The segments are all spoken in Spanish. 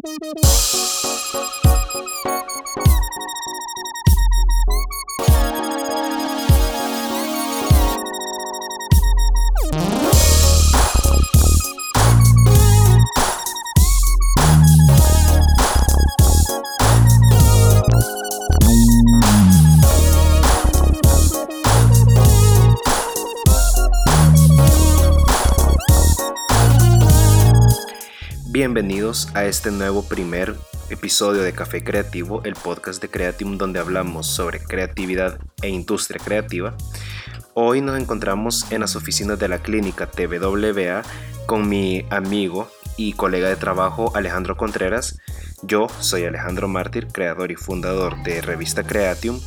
Thank you. Bienvenidos a este nuevo primer episodio de Café Creativo, el podcast de Creatium donde hablamos sobre creatividad e industria creativa. Hoy nos encontramos en las oficinas de la clínica TWA con mi amigo y colega de trabajo Alejandro Contreras. Yo soy Alejandro Mártir, creador y fundador de Revista Creatium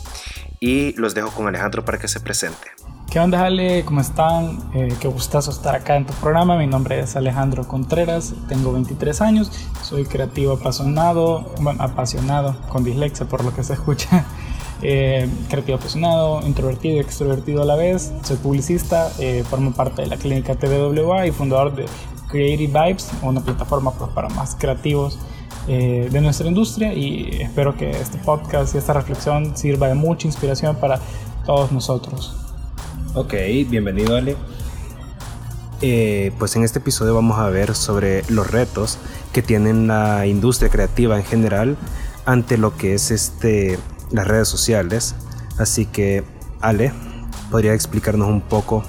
y los dejo con Alejandro para que se presente. ¿Qué onda, Ale? ¿Cómo están? Eh, qué gustazo estar acá en tu programa. Mi nombre es Alejandro Contreras, tengo 23 años, soy creativo apasionado, bueno, apasionado, con dislexia por lo que se escucha. Eh, creativo apasionado, introvertido y extrovertido a la vez. Soy publicista, eh, formo parte de la clínica TWA y fundador de Creative Vibes, una plataforma pues, para más creativos eh, de nuestra industria y espero que este podcast y esta reflexión sirva de mucha inspiración para todos nosotros. Ok, bienvenido Ale. Eh, pues en este episodio vamos a ver sobre los retos que tiene la industria creativa en general ante lo que es este las redes sociales. Así que Ale, ¿podría explicarnos un poco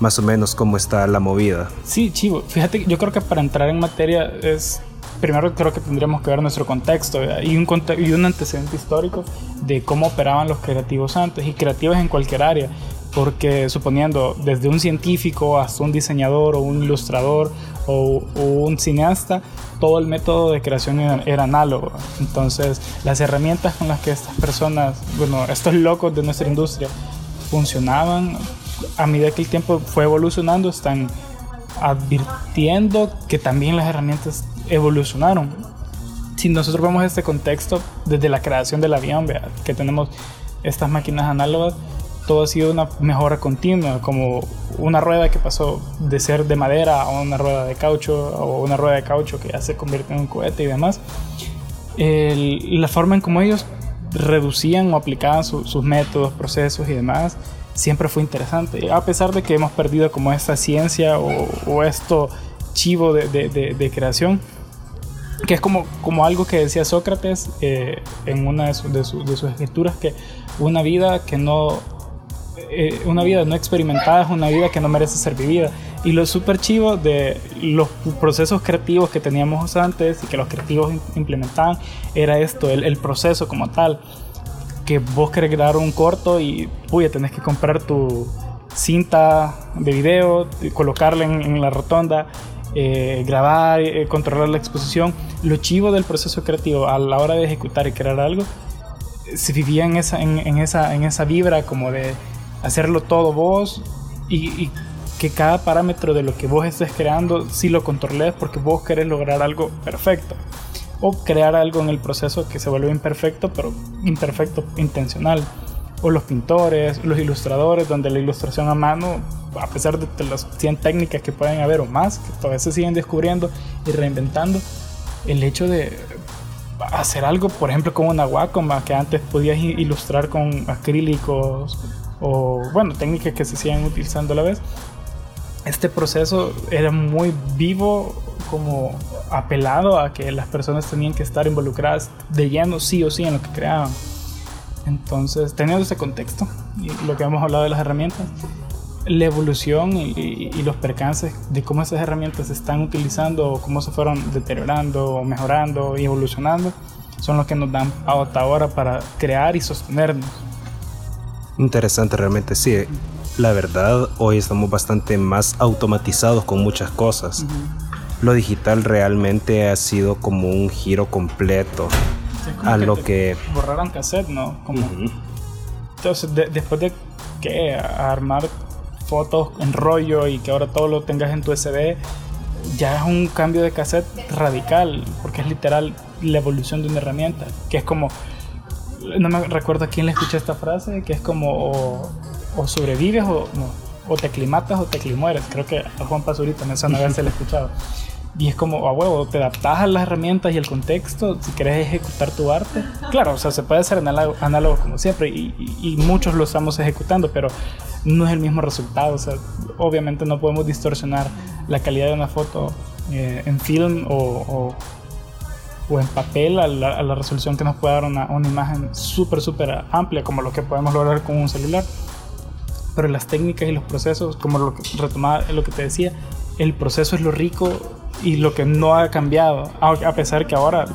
más o menos cómo está la movida? Sí, chivo. Fíjate, yo creo que para entrar en materia es primero creo que tendríamos que ver nuestro contexto y un, y un antecedente histórico de cómo operaban los creativos antes y creativos en cualquier área porque suponiendo desde un científico hasta un diseñador o un ilustrador o, un cineasta, todo el método de creación era, análogo. Entonces, las herramientas con las que estas personas, bueno, estos locos de nuestra industria funcionaban, a medida que el tiempo fue evolucionando, están advirtiendo que también las herramientas evolucionaron. Si nosotros vemos este contexto desde la creación del avión, que tenemos estas máquinas análogas, todo ha sido una mejora continua, como una rueda que pasó de ser de madera a una rueda de caucho o una rueda de caucho que ya se convierte en un cohete y demás. la forma en cómo ellos reducían o aplicaban sus métodos, procesos y demás, siempre fue interesante. A pesar de que hemos perdido como esta ciencia o, esto chivo de, de, creación, que es como, como algo que decía Sócrates eh, en una de, de, sus escrituras, que una vida que no eh, una vida no experimentada es una vida que no merece ser vivida. Y lo súper chivo de los procesos creativos que teníamos antes y que los creativos implementaban era esto, el, proceso como tal. Que vos querés grabar un corto y, puya, tenés que comprar tu cinta de video, colocarla en, la rotonda, eh, grabar, eh, controlar la exposición. Lo chivo del proceso creativo a la hora de ejecutar y crear algo, se vivía en esa, en, esa, en esa vibra como de hacerlo todo vos y, que cada parámetro de lo que vos estés creando sí lo controles porque vos querés lograr algo perfecto o crear algo en el proceso que se vuelve imperfecto pero imperfecto intencional. O los pintores, los ilustradores donde la ilustración a mano a pesar de las 100 técnicas que pueden haber o más que todavía se siguen descubriendo y reinventando el hecho de hacer algo por ejemplo con una Wacom que antes podías ilustrar con acrílicos o bueno, técnicas que se siguen utilizando a la vez, este proceso era muy vivo, como apelado a que las personas tenían que estar involucradas de lleno, sí o sí, en lo que creaban. Entonces, teniendo ese contexto y lo que hemos hablado de las herramientas, la evolución y, los percances de cómo esas herramientas se están utilizando cómo se fueron deteriorando mejorando y evolucionando son los que nos dan hasta ahora para crear y sostenernos. Interesante realmente, sí. La verdad, hoy estamos bastante más automatizados con muchas cosas. Lo digital realmente ha sido como un giro completo a lo que... Borraran cassette, ¿no? Como... Entonces, después de que armar fotos en rollo y que ahora todo lo tengas en tu SD, ya es un cambio de cassette radical, porque es literal la evolución de una herramienta, que es como no me recuerdo a quién le escuché esta frase, que es como o, sobrevives o, o te aclimatas o te aclimueres. Creo que a Juan Pazurita me suena haberse le escuchado. Y es como, a huevo, te adaptas a las herramientas y el contexto si quieres ejecutar tu arte. Claro, o sea, se puede hacer análogo, análogo como siempre y, y, muchos lo estamos ejecutando, pero no es el mismo resultado. O sea, obviamente no podemos distorsionar la calidad de una foto eh, en film o, o, en papel a la, resolución que nos puede dar una, una imagen súper, súper amplia como lo que podemos lograr con un celular. Pero las técnicas y los procesos, como lo que retomaba lo que te decía, el proceso es lo rico y lo que no ha cambiado, a pesar que ahora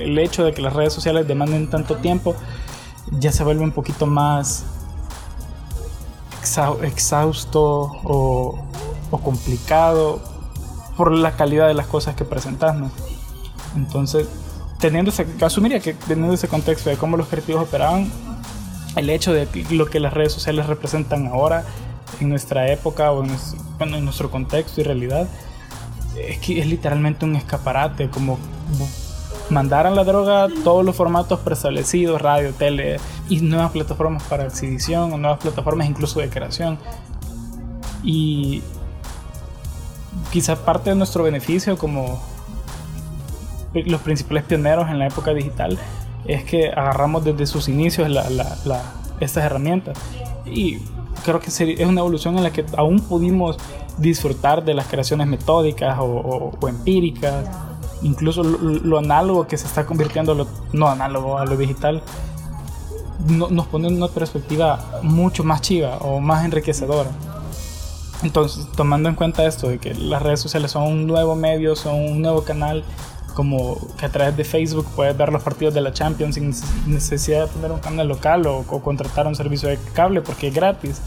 el hecho de que las redes sociales demanden tanto tiempo ya se vuelve un poquito más exhausto o, complicado por la calidad de las cosas que presentas. Entonces, teniendo ese, asumiría que teniendo ese contexto de cómo los creativos operaban, el hecho de lo que las redes sociales representan ahora en nuestra época o en, nuestro contexto y realidad, es que es literalmente un escaparate, como mandar a la droga todos los formatos preestablecidos, radio, tele y nuevas plataformas para exhibición o nuevas plataformas incluso de creación. Y quizás parte de nuestro beneficio como los principales pioneros en la época digital es que agarramos desde sus inicios estas herramientas. Y creo que es una evolución en la que aún pudimos disfrutar de las creaciones metódicas o, empíricas, incluso lo, análogo que se está convirtiendo, lo, no análogo a lo digital, nos pone una perspectiva mucho más chiva o más enriquecedora. Entonces, tomando en cuenta esto de que las redes sociales son un nuevo medio, son un nuevo canal, como que a través de Facebook puedes ver los partidos de la Champions sin necesidad de tener un canal local o, contratar un servicio de cable porque es gratis.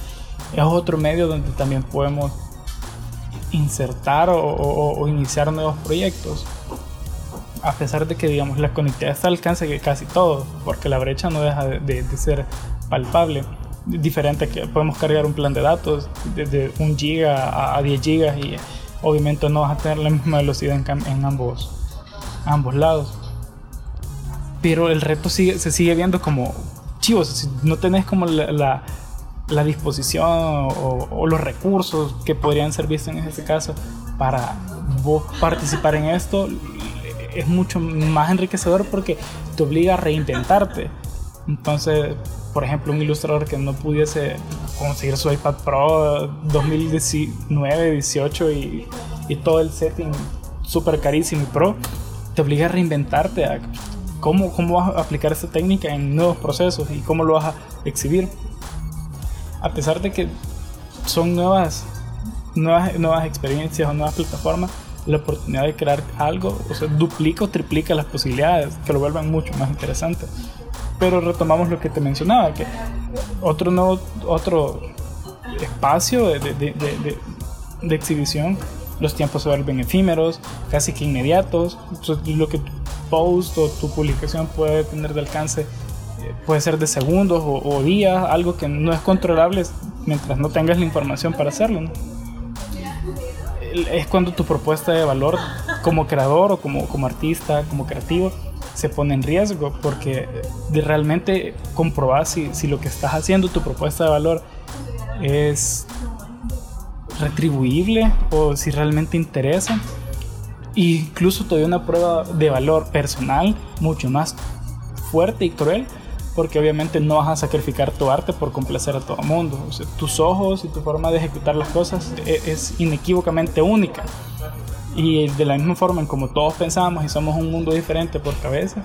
Es otro medio donde también podemos insertar o, iniciar nuevos proyectos. A pesar de que, digamos, la conectividad está al alcance de casi todo, porque la brecha no deja de, ser palpable. Diferente que podemos cargar un plan de datos desde 1 giga a 10 gigas y obviamente no vas a tener la misma velocidad en, ambos, ambos lados. Pero el reto sigue, se sigue viendo como chivos, si no tenés como la la disposición o, los recursos que podrían ser vistos en ese caso para vos participar en esto es mucho más enriquecedor porque te obliga a reinventarte. Entonces, por ejemplo, un ilustrador que no pudiese conseguir su iPad Pro 2019, 18 y, y todo el setting súper carísimo y pro, te obliga a reinventarte a cómo, cómo vas a aplicar esta técnica en nuevos procesos y cómo lo vas a exhibir a pesar de que son nuevas, nuevas, nuevas experiencias o nuevas plataformas, la oportunidad de crear algo, o sea, duplica o triplica las posibilidades, que lo vuelvan mucho más interesante. Pero retomamos lo que te mencionaba, que otro nuevo, otro espacio de, de, de, de exhibición, los tiempos se vuelven efímeros, casi que inmediatos, lo que tu post o tu publicación puede tener de alcance puede ser de segundos o, días, algo que no es controlable mientras no tengas la información para hacerlo. Es cuando tu propuesta de valor como creador o como, como artista, como creativo, se pone en riesgo porque de realmente comprobar si, si lo que estás haciendo, tu propuesta de valor, es retribuible o si realmente interesa. incluso todavía una prueba de valor personal mucho más fuerte y cruel porque obviamente no vas a sacrificar tu arte por complacer a todo el mundo. tus ojos y tu forma de ejecutar las cosas e, es, inequívocamente única. Y de la misma forma en como todos pensamos y somos un mundo diferente por cabeza,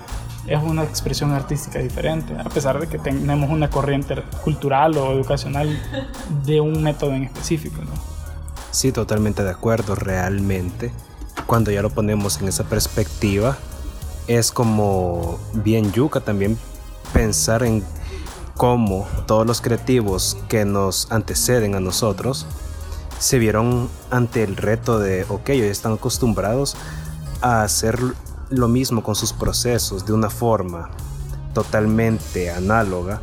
es una expresión artística diferente, a pesar de que tenemos una corriente cultural o educacional de un método en específico. Sí, totalmente de acuerdo, realmente. Cuando ya lo ponemos en esa perspectiva, es como bien yuca también pensar en cómo todos los creativos que nos anteceden a nosotros se vieron ante el reto de, ok, ellos están acostumbrados a hacer lo mismo con sus procesos de una forma totalmente análoga.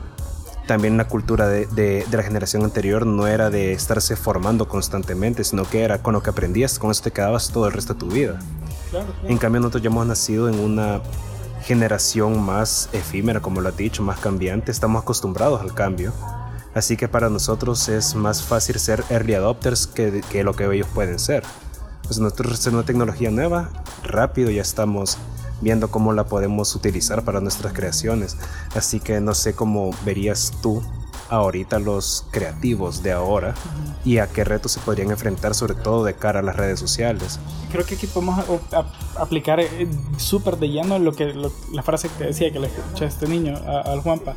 También la cultura de, la generación anterior no era de estarse formando constantemente, sino que era con lo que aprendías, con eso te quedabas todo el resto de tu vida. En cambio nosotros ya hemos nacido en una generación más efímera, como lo has dicho, más cambiante, estamos acostumbrados al cambio. Así que para nosotros es más fácil ser early adopters que, que lo que ellos pueden ser. pues nosotros es una tecnología nueva, rápido ya estamos viendo cómo la podemos utilizar para nuestras creaciones. Así que no sé cómo verías tú ahorita los creativos de ahora y a qué retos se podrían enfrentar, sobre todo de cara a las redes sociales. Creo que aquí podemos aplicar eh, súper de lleno lo que, la frase que decía que le escuché a este niño, al Juanpa.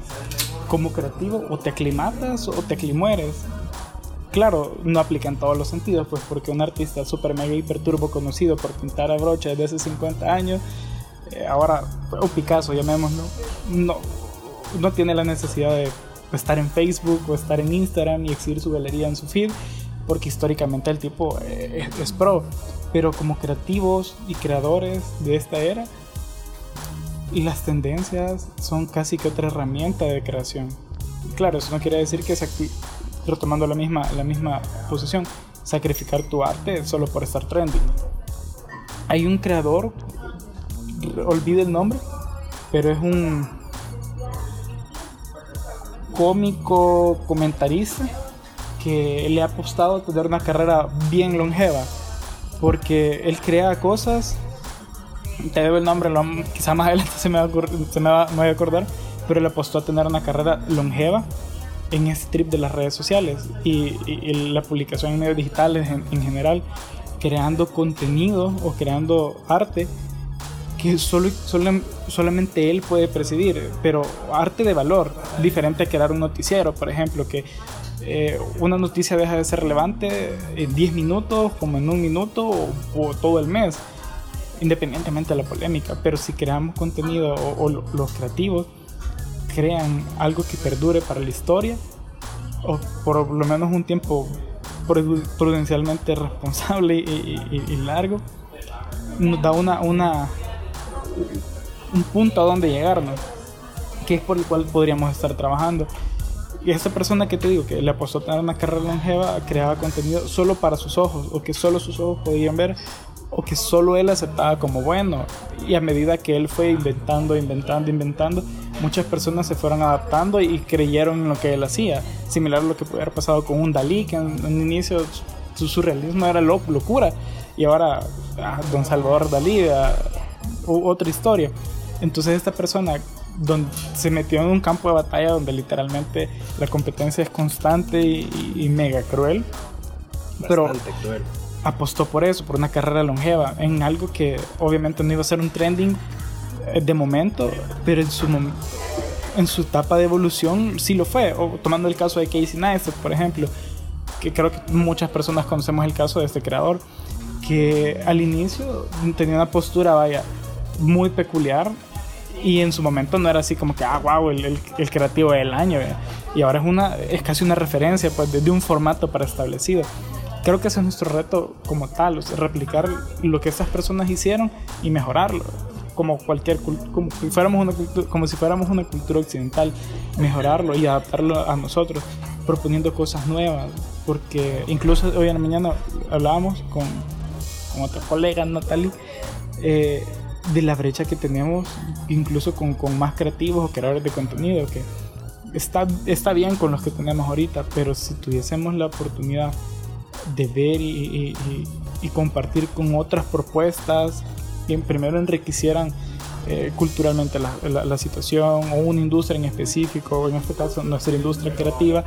Como creativo, o te aclimatas o te aclimueres. Claro, no aplica en todos los sentidos, pues porque un artista super mega hiper turbo conocido por pintar a brocha desde hace 50 años, eh, ahora, o Picasso, llamémoslo, no, no tiene la necesidad de estar en Facebook o estar en Instagram y exhibir su galería en su feed, porque históricamente el tipo eh, es, pro. Pero como creativos y creadores de esta era, y las tendencias son casi que otra herramienta de creación. Claro, eso no quiere decir que, retomando la misma, la misma posición, sacrificar tu arte solo por estar trending. Hay un creador, olvide el nombre, pero es un cómico, comentarista, que le ha apostado a tener una carrera bien longeva, porque él crea cosas, te debo el nombre, lo, quizá más adelante se me, va, se me, va, a acordar, pero le apostó a tener una carrera longeva en este trip de las redes sociales y, la publicación en medios digitales en, en general, creando contenido o creando arte que solo, solamente él puede presidir, pero arte de valor, diferente a crear un noticiero, por ejemplo, que eh, una noticia deja de ser relevante en 10 minutos, como en un minuto o, todo el mes, independientemente de la polémica, pero si creamos contenido o, los creativos crean algo que perdure para la historia, o por lo menos un tiempo prudencialmente responsable y, y largo, nos da una, una un punto a donde llegarnos, que es por el cual podríamos estar trabajando. Y esa persona que te digo, que le apostó a tener una carrera longeva, creaba contenido solo para sus ojos, o que solo sus ojos podían ver, o que solo él aceptaba como bueno. Y a medida que él fue inventando, inventando, inventando, muchas personas se fueron adaptando y creyeron en lo que él hacía. Similar a lo que puede haber pasado con un Dalí, que en un inicio su surrealismo era locura. Y ahora, ah, don Salvador Dalí, otra historia. Entonces esta persona donde se metió en un campo de batalla donde literalmente la competencia es constante y, mega cruel. pero apostó por eso, por una carrera longeva, en algo que obviamente no iba a ser un trending eh, de momento, pero en su, en su etapa de evolución sí lo fue. O, tomando el caso de Casey Neistat, por ejemplo, que creo que muchas personas conocemos el caso de este creador, que al inicio tenía una postura, vaya, muy peculiar y en su momento no era así como que, ah, wow, el, el, creativo del año. Y ahora es, una, es casi una referencia pues, de, un formato para establecido. Creo que ese es nuestro reto como tal, o replicar lo que estas personas hicieron y mejorarlo. Como cualquier como si fuéramos una cultura, como si fuéramos una cultura occidental, mejorarlo y adaptarlo a nosotros, proponiendo cosas nuevas. Porque incluso hoy en la mañana hablábamos con, con otra colega, Natalie, eh, de la brecha que tenemos incluso con, con, más creativos o creadores de contenido que está, está bien con los que tenemos ahorita pero si tuviésemos la oportunidad de ver y, y, compartir con otras propuestas que primero enriquecieran eh, culturalmente la, la, situación o una industria en específico, en este caso nuestra industria creativa,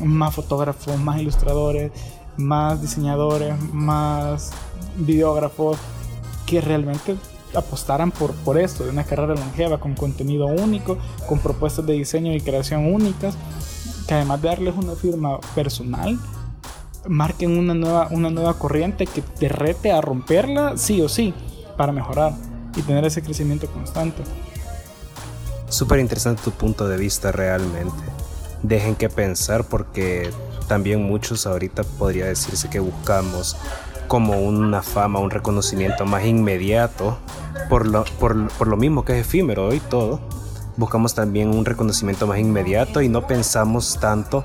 más fotógrafos, más ilustradores, más diseñadores, más videógrafos que realmente apostaran por, por esto, de una carrera longeva, con contenido único, con propuestas de diseño y creación únicas, que además de darles una firma personal, marquen una nueva, una nueva corriente que te rete a romperla sí o sí, para mejorar y tener ese crecimiento constante. Súper interesante tu punto de vista realmente. Dejen que pensar porque también muchos ahorita podría decirse que buscamos como una fama, un reconocimiento más inmediato, por lo, por, por lo mismo que es efímero y todo. Buscamos también un reconocimiento más inmediato y no pensamos tanto,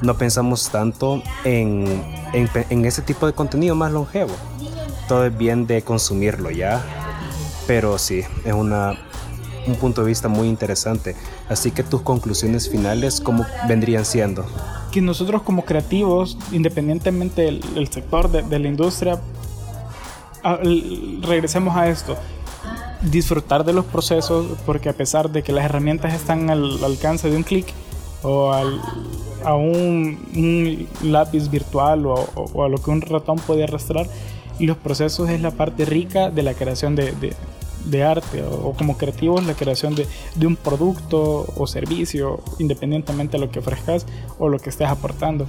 no pensamos tanto en, en, en ese tipo de contenido más longevo. Todo es bien de consumirlo ya, pero sí, es una, un punto de vista muy interesante. Así que tus conclusiones finales, ¿cómo vendrían siendo? Que nosotros como creativos, independientemente del, sector de, la industria, regresemos a esto. Disfrutar de los procesos, porque a pesar de que las herramientas están al alcance de un clic o a un, lápiz virtual o, a lo que un ratón puede arrastrar, los procesos es la parte rica de la creación de, arte o, como creativos la creación de, de, un producto o servicio, independientemente de lo que ofrezcas o lo que estés aportando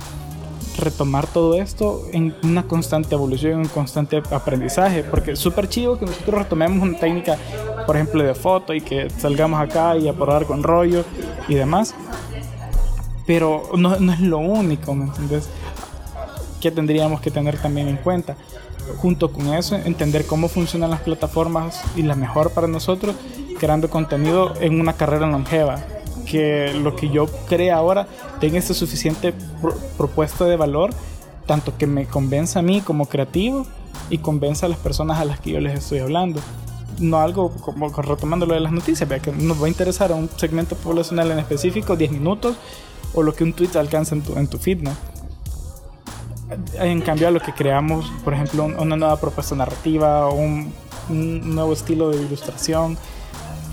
retomar todo esto en una constante evolución, en un constante aprendizaje, porque es súper chido que nosotros retomemos una técnica, por ejemplo, de foto y que salgamos acá y a probar con rollo y demás, pero no, no es lo único, ¿me entiendes? Que tendríamos que tener también en cuenta. Junto con eso, entender cómo funcionan las plataformas y la mejor para nosotros, creando contenido en una carrera longeva que lo que yo crea ahora tenga esa suficiente propuesta de valor, tanto que me convenza a mí como creativo y convenza a las personas a las que yo les estoy hablando. No algo como retomando lo de las noticias, que nos va a interesar a un segmento poblacional en específico, 10 minutos, o lo que un tweet alcanza en tu, en tu feed, ¿no? En cambio, a lo que creamos, por ejemplo, una nueva propuesta narrativa, un, un nuevo estilo de ilustración,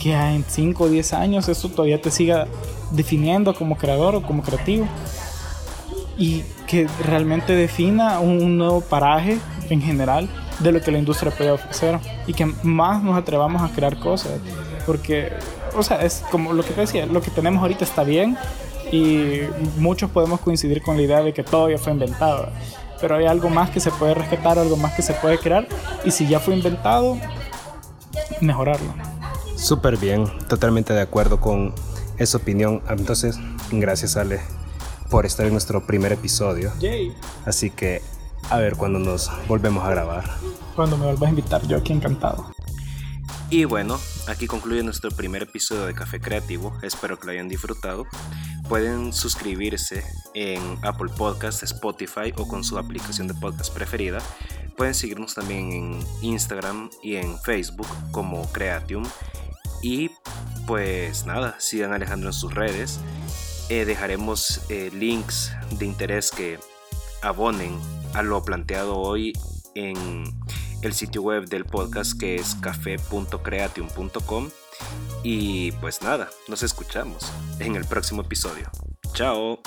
que en 5 o 10 años esto todavía te siga definiendo como creador o como creativo. Y que realmente defina un nuevo paraje en general de lo que la industria puede ofrecer y que más nos atrevamos a crear cosas. Porque o sea es como lo que te decía lo que tenemos ahorita está bien y muchos podemos coincidir con la idea de que todo ya fue inventado pero hay algo más que se puede rescatar algo más que se puede crear y si ya fue inventado mejorarlo Súper bien, totalmente de acuerdo con esa opinión. Entonces, gracias Ale por estar en nuestro primer episodio. Así que a ver cuando nos volvemos a grabar. Cuando me vuelvas a invitar, yo aquí encantado. Y bueno, aquí concluye nuestro primer episodio de Café Creativo. Espero que lo hayan disfrutado. Pueden suscribirse en Apple Podcast, Spotify o con su aplicación de podcast preferida. Pueden seguirnos también en Instagram y en Facebook como Creatium y pues nada, sigan Alejandro en sus redes. Eh, dejaremos eh, links de interés que abonen a lo planteado hoy en el sitio web del podcast que es café.creatium.com. Y pues nada, nos escuchamos en el próximo episodio. Chao.